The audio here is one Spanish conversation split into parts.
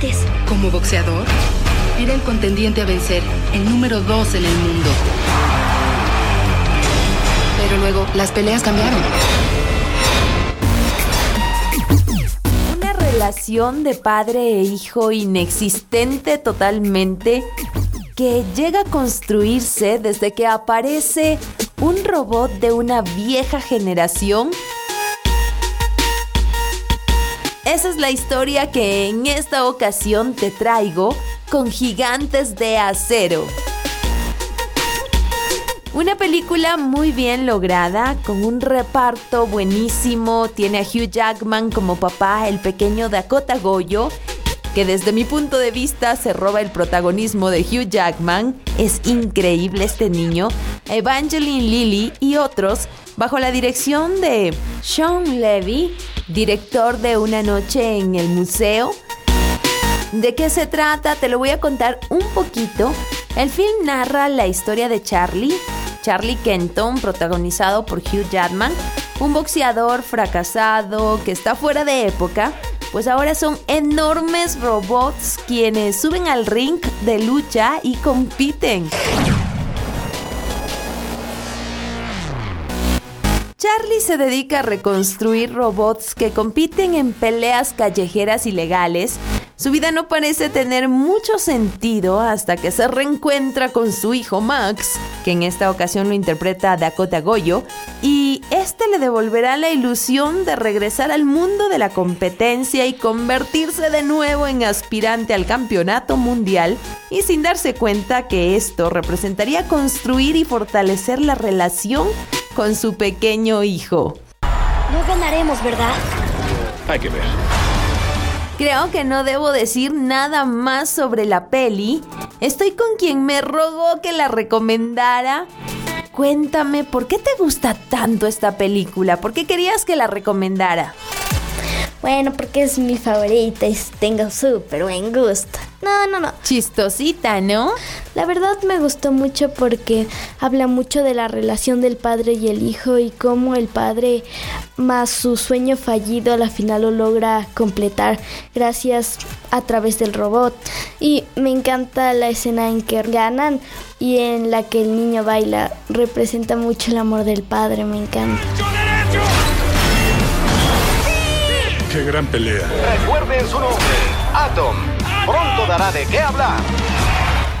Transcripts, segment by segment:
antes. Como boxeador, era el contendiente a vencer, el número dos en el mundo. Pero luego las peleas cambiaron. Una relación de padre e hijo inexistente totalmente que llega a construirse desde que aparece un robot de una vieja generación. Esa es la historia que en esta ocasión te traigo con Gigantes de Acero. Una película muy bien lograda, con un reparto buenísimo. Tiene a Hugh Jackman como papá, el pequeño Dakota Goyo, que desde mi punto de vista se roba el protagonismo de Hugh Jackman. Es increíble este niño. Evangeline Lilly y otros, bajo la dirección de Sean Levy, director de Una Noche en el Museo. ¿De qué se trata? Te lo voy a contar un poquito. El film narra la historia de Charlie, Charlie Kenton, protagonizado por Hugh Jackman, un boxeador fracasado que está fuera de época, pues ahora son enormes robots quienes suben al ring de lucha y compiten. Charlie se dedica a reconstruir robots que compiten en peleas callejeras ilegales. Su vida no parece tener mucho sentido hasta que se reencuentra con su hijo Max, que en esta ocasión lo interpreta Dakota Goyo, y este le devolverá la ilusión de regresar al mundo de la competencia y convertirse de nuevo en aspirante al campeonato mundial, y sin darse cuenta que esto representaría construir y fortalecer la relación con su pequeño hijo. No ganaremos, ¿verdad? Hay que ver. Creo que no debo decir nada más sobre la peli. Estoy con quien me rogó que la recomendara. Cuéntame, ¿por qué te gusta tanto esta película? ¿Por qué querías que la recomendara? Bueno, porque es mi favorita y tengo súper buen gusto. No, no, no. Chistosita, ¿no? La verdad me gustó mucho porque habla mucho de la relación del padre y el hijo y cómo el padre más su sueño fallido a la final lo logra completar gracias a través del robot. Y me encanta la escena en que ganan y en la que el niño baila. Representa mucho el amor del padre, me encanta. ¡Qué gran pelea! Recuerden su nombre, Atom. Pronto dará de qué hablar.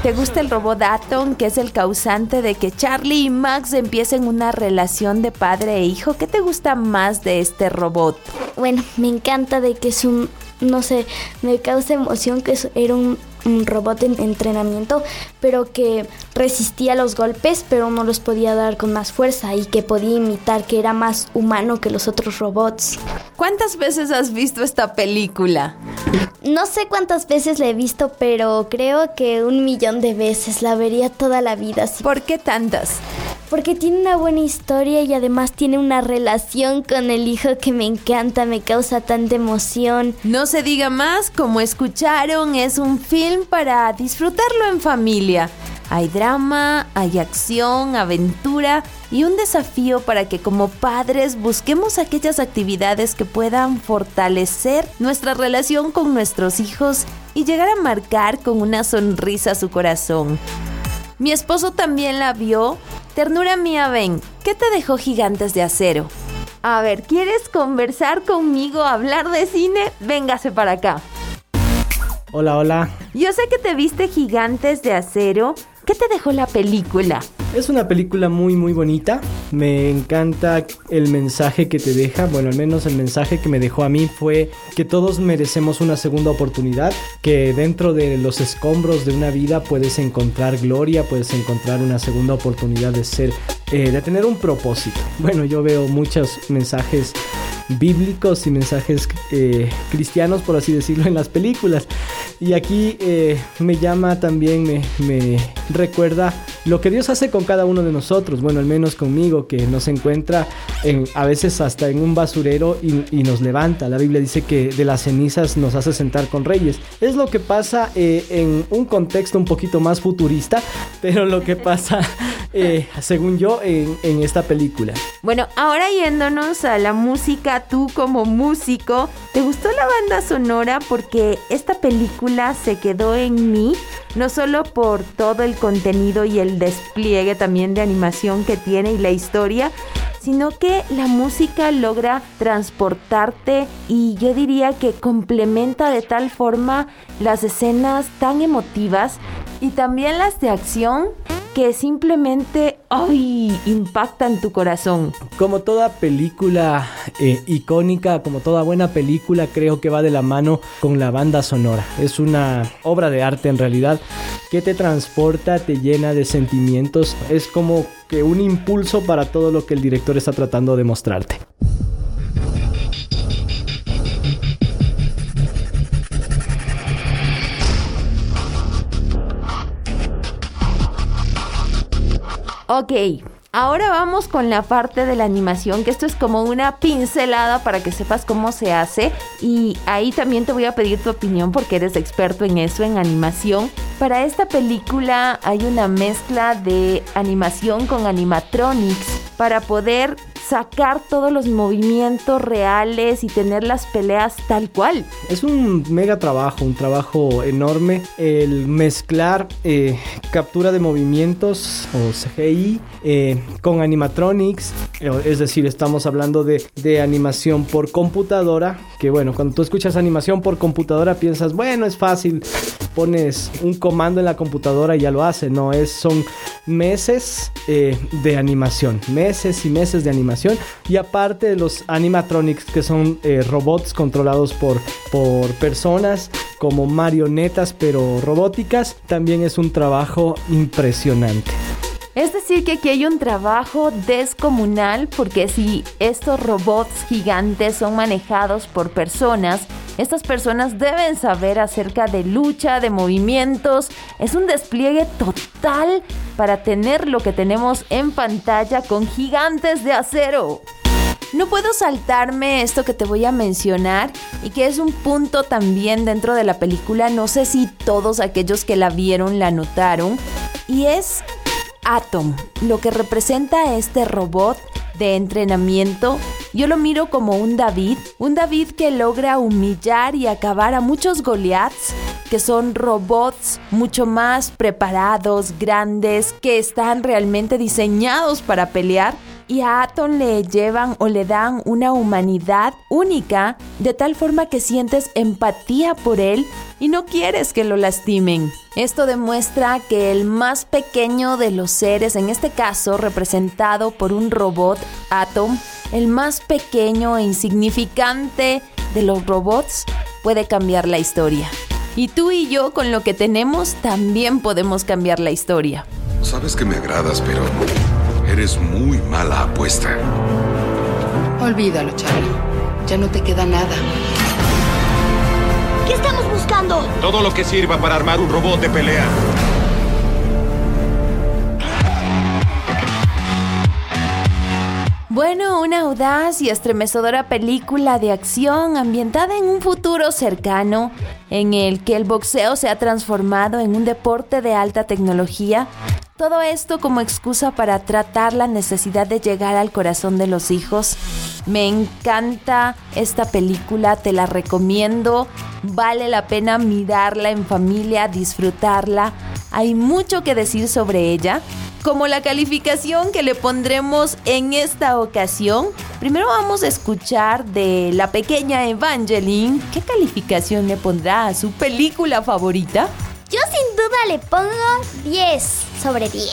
¿Te gusta el robot Atom, que es el causante de que Charlie y Max empiecen una relación de padre e hijo? ¿Qué te gusta más de este robot? Bueno, me encanta de que es un, no sé, me causa emoción que era un, un robot en entrenamiento, pero que resistía los golpes, pero no los podía dar con más fuerza y que podía imitar que era más humano que los otros robots. ¿Cuántas veces has visto esta película? No sé cuántas veces la he visto, pero creo que un millón de veces la vería toda la vida. sí. ¿Por qué tantas? Porque tiene una buena historia y además tiene una relación con el hijo que me encanta, me causa tanta emoción. No se diga más, como escucharon, es un film para disfrutarlo en familia. Hay drama, hay acción, aventura y un desafío para que como padres busquemos aquellas actividades que puedan fortalecer nuestra relación con nuestros hijos y llegar a marcar con una sonrisa su corazón. Mi esposo también la vio. Ternura mía, ven, ¿qué te dejó Gigantes de Acero? A ver, ¿quieres conversar conmigo, hablar de cine? Véngase para acá. Hola, hola. Yo sé que te viste Gigantes de Acero. ¿Qué te dejó la película? Es una película muy muy bonita. Me encanta el mensaje que te deja. Bueno, al menos el mensaje que me dejó a mí fue que todos merecemos una segunda oportunidad. Que dentro de los escombros de una vida puedes encontrar gloria, puedes encontrar una segunda oportunidad de ser, eh, de tener un propósito. Bueno, yo veo muchos mensajes bíblicos y mensajes eh, cristianos, por así decirlo, en las películas. Y aquí eh, me llama también, me, me recuerda lo que Dios hace con cada uno de nosotros, bueno, al menos conmigo, que nos encuentra en, a veces hasta en un basurero y, y nos levanta. La Biblia dice que de las cenizas nos hace sentar con reyes. Es lo que pasa eh, en un contexto un poquito más futurista, pero lo que pasa eh, según yo, en, en esta película. Bueno, ahora yéndonos a la música, tú como músico, ¿te gustó la banda sonora? Porque esta película se quedó en mí, no solo por todo el contenido y el despliegue también de animación que tiene y la historia, sino que la música logra transportarte y yo diría que complementa de tal forma las escenas tan emotivas y también las de acción que simplemente ¡ay! impactan tu corazón. Como toda película eh, icónica, como toda buena película, creo que va de la mano con la banda sonora. Es una obra de arte en realidad que te transporta, te llena de sentimientos. Es como que un impulso para todo lo que el director está tratando de mostrarte. Ok, ahora vamos con la parte de la animación, que esto es como una pincelada para que sepas cómo se hace. Y ahí también te voy a pedir tu opinión porque eres experto en eso, en animación. Para esta película hay una mezcla de animación con animatronics para poder sacar todos los movimientos reales y tener las peleas tal cual. Es un mega trabajo, un trabajo enorme el mezclar eh, captura de movimientos o CGI eh, con animatronics, eh, es decir, estamos hablando de, de animación por computadora, que bueno, cuando tú escuchas animación por computadora piensas, bueno, es fácil, pones un comando en la computadora y ya lo hace, no, es, son meses de animación, meses y meses de animación y aparte de los animatronics que son eh, robots controlados por, por personas como marionetas pero robóticas, también es un trabajo impresionante. Es decir, que aquí hay un trabajo descomunal porque si estos robots gigantes son manejados por personas, estas personas deben saber acerca de lucha, de movimientos. Es un despliegue total para tener lo que tenemos en pantalla con gigantes de acero. No puedo saltarme esto que te voy a mencionar y que es un punto también dentro de la película, no sé si todos aquellos que la vieron la notaron, y es Atom, lo que representa este robot de entrenamiento, yo lo miro como un David, un David que logra humillar y acabar a muchos Goliaths que son robots mucho más preparados, grandes, que están realmente diseñados para pelear y a Atom le llevan o le dan una humanidad única de tal forma que sientes empatía por él y no quieres que lo lastimen. Esto demuestra que el más pequeño de los seres, en este caso representado por un robot Atom, el más pequeño e insignificante de los robots, puede cambiar la historia. Y tú y yo con lo que tenemos también podemos cambiar la historia. Sabes que me agradas, pero eres muy mala apuesta. Olvídalo, Charlie. Ya no te queda nada. ¿Qué estamos buscando? Todo lo que sirva para armar un robot de pelea. Bueno, una audaz y estremecedora película de acción ambientada en un futuro cercano en el que el boxeo se ha transformado en un deporte de alta tecnología. Todo esto como excusa para tratar la necesidad de llegar al corazón de los hijos. Me encanta esta película, te la recomiendo. Vale la pena mirarla en familia, disfrutarla. Hay mucho que decir sobre ella como la calificación que le pondremos en esta ocasión. Primero vamos a escuchar de la pequeña Evangeline qué calificación le pondrá a su película favorita. Yo sin duda le pongo 10 sobre 10.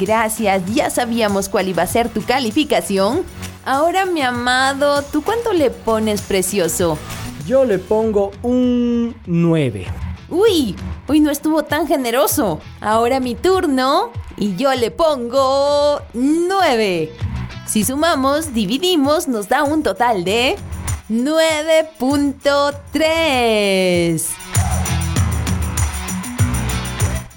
Gracias, ya sabíamos cuál iba a ser tu calificación. Ahora, mi amado, ¿tú cuánto le pones precioso? Yo le pongo un 9. Uy, uy, no estuvo tan generoso. Ahora mi turno y yo le pongo 9. Si sumamos, dividimos, nos da un total de 9.3.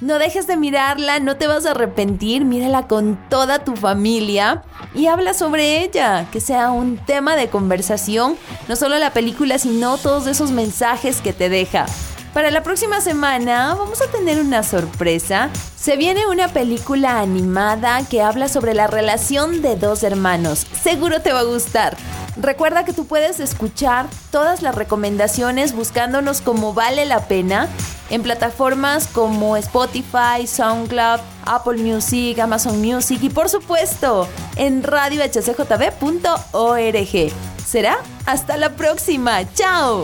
No dejes de mirarla, no te vas a arrepentir, mírala con toda tu familia y habla sobre ella, que sea un tema de conversación, no solo la película, sino todos esos mensajes que te deja. Para la próxima semana vamos a tener una sorpresa. Se viene una película animada que habla sobre la relación de dos hermanos. Seguro te va a gustar. Recuerda que tú puedes escuchar todas las recomendaciones buscándonos como vale la pena en plataformas como Spotify, SoundCloud, Apple Music, Amazon Music y por supuesto en radiohcjb.org. ¿Será? Hasta la próxima. ¡Chao!